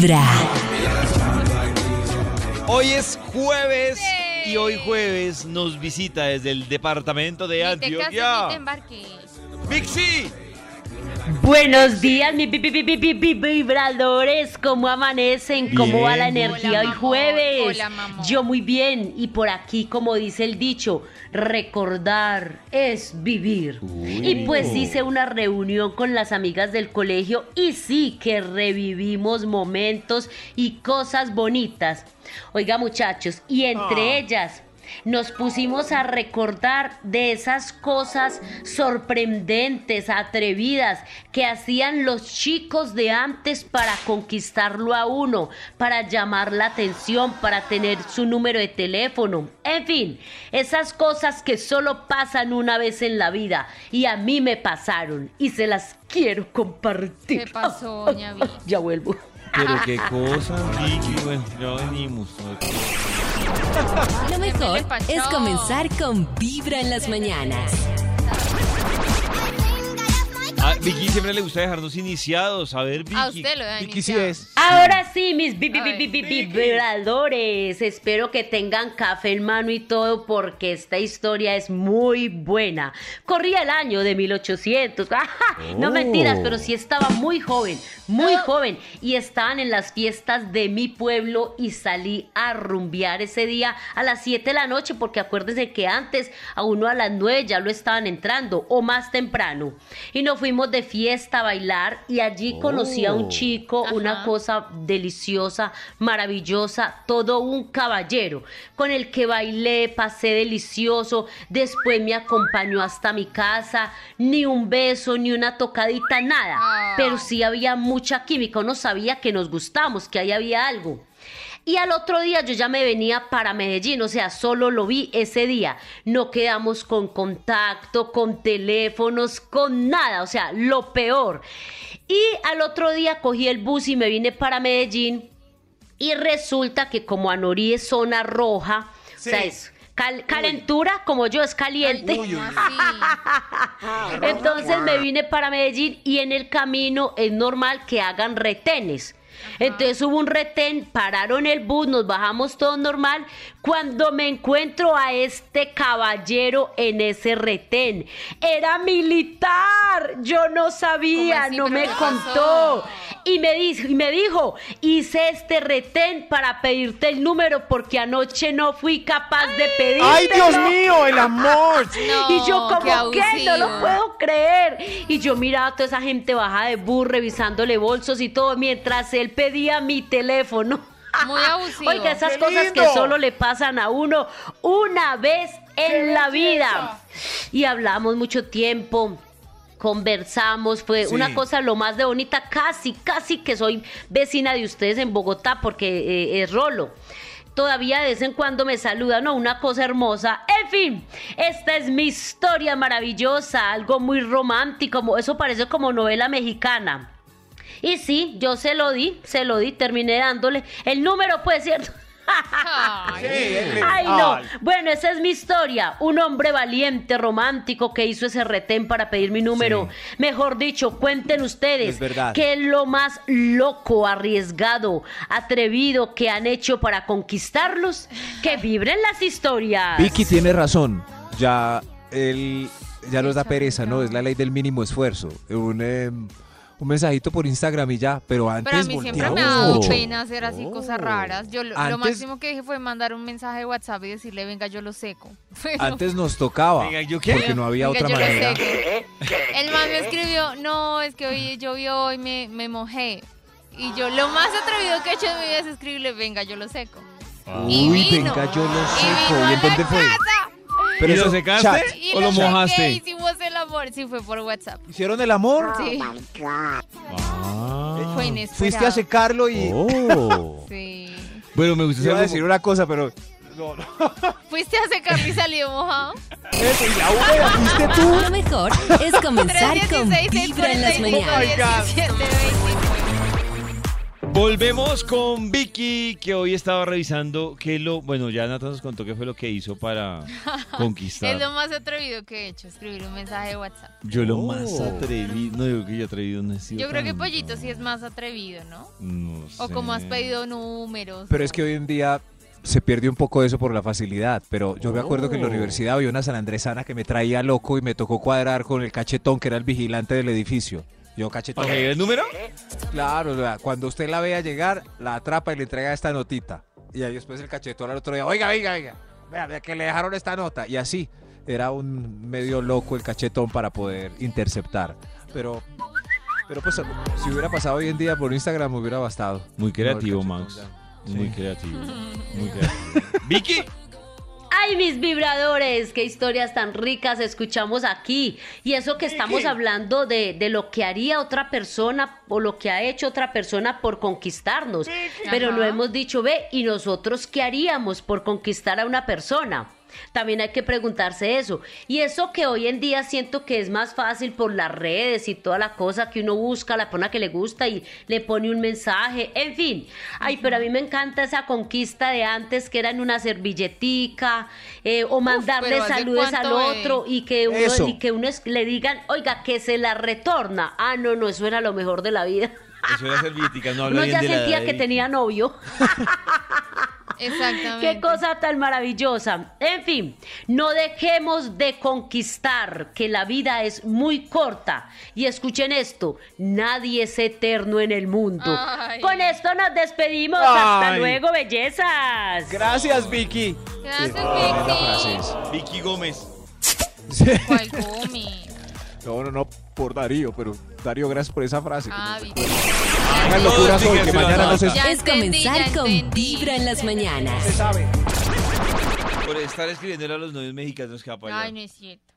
Vibra. Hoy es jueves y hoy jueves nos visita desde el departamento de Ni te cases ni te Antioquia. embarques. Buenos días, mis vi- vi- vi- vi- vi- vibradores. ¿Cómo amanecen? ¿Cómo va la energía Hola, hoy jueves? Hola, mamor. Yo muy bien. Y por aquí, como dice el dicho, recordar es vivir. Y pues hice una reunión con las amigas del colegio y sí que revivimos momentos y cosas bonitas. Oiga, muchachos, y entre ellas nos pusimos a recordar de esas cosas sorprendentes, atrevidas que hacían los chicos de antes para conquistarlo a uno, para llamar la atención, para tener su número de teléfono. En fin, esas cosas que solo pasan una vez en la vida y a mí me pasaron y se las quiero compartir. ¿Qué pasó, doña Vi? Ya vuelvo. Pero qué cosa, Vicky. Bueno, ya venimos. Lo mejor es comenzar con Vibra en las mañanas. A Vicky siempre le gusta dejarnos iniciados. A ver, Vicky. A usted lo da Vicky sí es. Ahora sí, mis vi- vi- A vi- ver. vi- vi- vibradores. Espero que tengan café en mano y todo porque esta historia es muy buena. Corría el año de 1800. ¡Ajá! No Oh. mentiras, pero sí estaba muy joven, muy joven. Y estaban en las fiestas de mi pueblo y salí a rumbear ese día a las 7 de la noche porque acuérdense que antes a uno a las 9 ya lo estaban entrando o más temprano. Y nos fuimos de fiesta a bailar y allí conocí a un Oh. chico, una cosa deliciosa, maravillosa, todo un caballero con el que bailé, pasé delicioso, después me acompañó hasta mi casa, ni un beso, ni una tocadita, nada, Ah. pero sí había mucha química, uno sabía que nos gustamos, que ahí había algo. Y al otro día yo ya me venía para Medellín, o sea, solo lo vi ese día. No quedamos con contacto, con teléfonos, con nada, o sea, lo peor. Y al otro día cogí el bus y me vine para Medellín. Y resulta que como Anorí es zona roja, o sea, es cal- calentura, como yo es caliente. ¿Cómo así? Entonces me vine para Medellín y en el camino es normal que hagan retenes. Entonces hubo un retén, pararon el bus, nos bajamos todo normal. Cuando me encuentro a este caballero en ese retén, era militar. Yo no sabía, no ¿Pero me contó. Y me, dijo, y me dijo, hice este retén para pedirte el número porque anoche no fui capaz de pedirte. ¡Ay, Dios mío! ¡El amor! No, Y yo como qué que no lo puedo creer. Y yo miraba a toda esa gente bajada de bus revisándole bolsos y todo mientras él pedía mi teléfono. Muy abusivo. Oiga, esas ¡Qué cosas que solo le pasan a uno una vez en la vida. Y hablamos mucho tiempo. Conversamos, fue Sí. una cosa lo más de bonita, casi, casi que soy vecina de ustedes en Bogotá porque eh, es Rolo. Todavía de vez en cuando me saluda, ¿no? Una cosa hermosa. En fin, esta es mi historia maravillosa, algo muy romántico, como- eso parece como novela mexicana. Y sí, yo se lo di, se lo di, terminé dándole el número, pues, ¿cierto? Ay, Ay, no. Bueno, esa es mi historia. Un hombre valiente, romántico, que hizo ese retén para pedir mi número. Mejor dicho, cuenten ustedes Es verdad. qué es lo más loco, arriesgado, atrevido que han hecho para conquistarlos. Que vibren las historias. Vicky tiene razón. Ya él ya nos da pereza, ¿no? Es la ley del mínimo esfuerzo. Un, eh, un mensajito por Instagram y ya, pero antes Pero a mí siempre me ha dado mucho. pena hacer así Oh. cosas raras. Yo lo, lo Antes- máximo que dije fue mandar un mensaje de WhatsApp y decirle, venga, yo lo seco. Pero- Antes nos tocaba. Venga, ¿yo qué? Porque no había Venga, otra yo lo manera. seco. El man me escribió, no, es que hoy llovió y me, me mojé. Y yo lo más atrevido que he hecho en mi vida es escribirle, venga, yo lo seco. Y Uy, vino. venga, yo lo Y seco. vino ¿Y a en dónde la fue? casa. ¿Y lo eso, secaste? chat. Y ¿O lo sequé, mojaste? Amor. Sí, fue por WhatsApp. ¿Hicieron el amor? Sí, Ah. fue inesperado. Fuiste a secarlo y... Oh. Sí. Bueno, me gusta Iba a algo- decir una cosa, pero... ¿Fuiste a secar y salió mojado? Eso, y la húmeda fuiste tú. Lo mejor es comenzar con 316 Vibra en las 645 mañanas. 17 29. Volvemos con Vicky, que hoy estaba revisando que lo. Bueno, ya Nata nos contó qué fue lo que hizo para conquistar. Es lo más atrevido que he hecho, escribir un mensaje de WhatsApp. Yo lo Oh. más atrevido. No digo que yo atrevido no he sido Yo creo que. Pollito sí es más atrevido, ¿no? No O como has sé. pedido números. Pero o- es que hoy en día se pierde un poco eso por la facilidad. Pero yo me acuerdo que en la Oh. universidad había una sanandresana que me traía loco y me tocó cuadrar con el cachetón que era el vigilante del edificio. Yo cachetón. ¿Para el número? Claro, cuando usted la vea llegar, la atrapa y le entrega esta notita. Y ahí después el cachetón al otro día, oiga, oiga, oiga, vea, vea que le dejaron esta nota. Y así, era un medio loco el cachetón para poder interceptar. Pero, pero pues, si hubiera pasado hoy en día por Instagram, me hubiera bastado. Muy creativo, Max. Muy Sí. creativo. Muy creativo. Vicky. ¡Ay, mis vibradores! ¡Qué historias tan ricas escuchamos aquí! Y eso que estamos hablando de, de lo que haría otra persona o lo que ha hecho otra persona por conquistarnos. Pero Ajá. hemos dicho, ve, ¿y nosotros qué haríamos por conquistar a una persona? También hay que preguntarse eso. Y eso que hoy en día siento que es más fácil por las redes y toda la cosa que uno busca, la persona que le gusta y le pone un mensaje, en fin. Ay, pero a mí me encanta esa conquista de antes que era en una servilletica eh, o mandarle pero ¿hace saludos al es? otro y que uno, Eso. y que uno es- le digan, oiga, que se la retorna. Ah, no, no, eso era lo mejor de la vida. Eso era servítica, no habla bien ya de sentía que tenía novio. Exactamente. Qué cosa tan maravillosa. En fin, no dejemos de conquistar, que la vida es muy corta. Y escuchen esto, nadie es eterno en el mundo. Ay. Con esto nos despedimos. Hasta luego, bellezas. Gracias, Vicky. Gracias, Tremenda Vicky. Vicky Gómez. ¿Cuál Gumi? No, no, no, por Darío, pero Darío, gracias por esa frase. que Ah, nos Vicky. Hagan locuras hoy, que mañana no se. Ya es entendí, comenzar ya con entendí. Vibra en las mañanas. sabe. Por estar escribiéndole a los novios mexicanos que va para allá. Ay, no es cierto.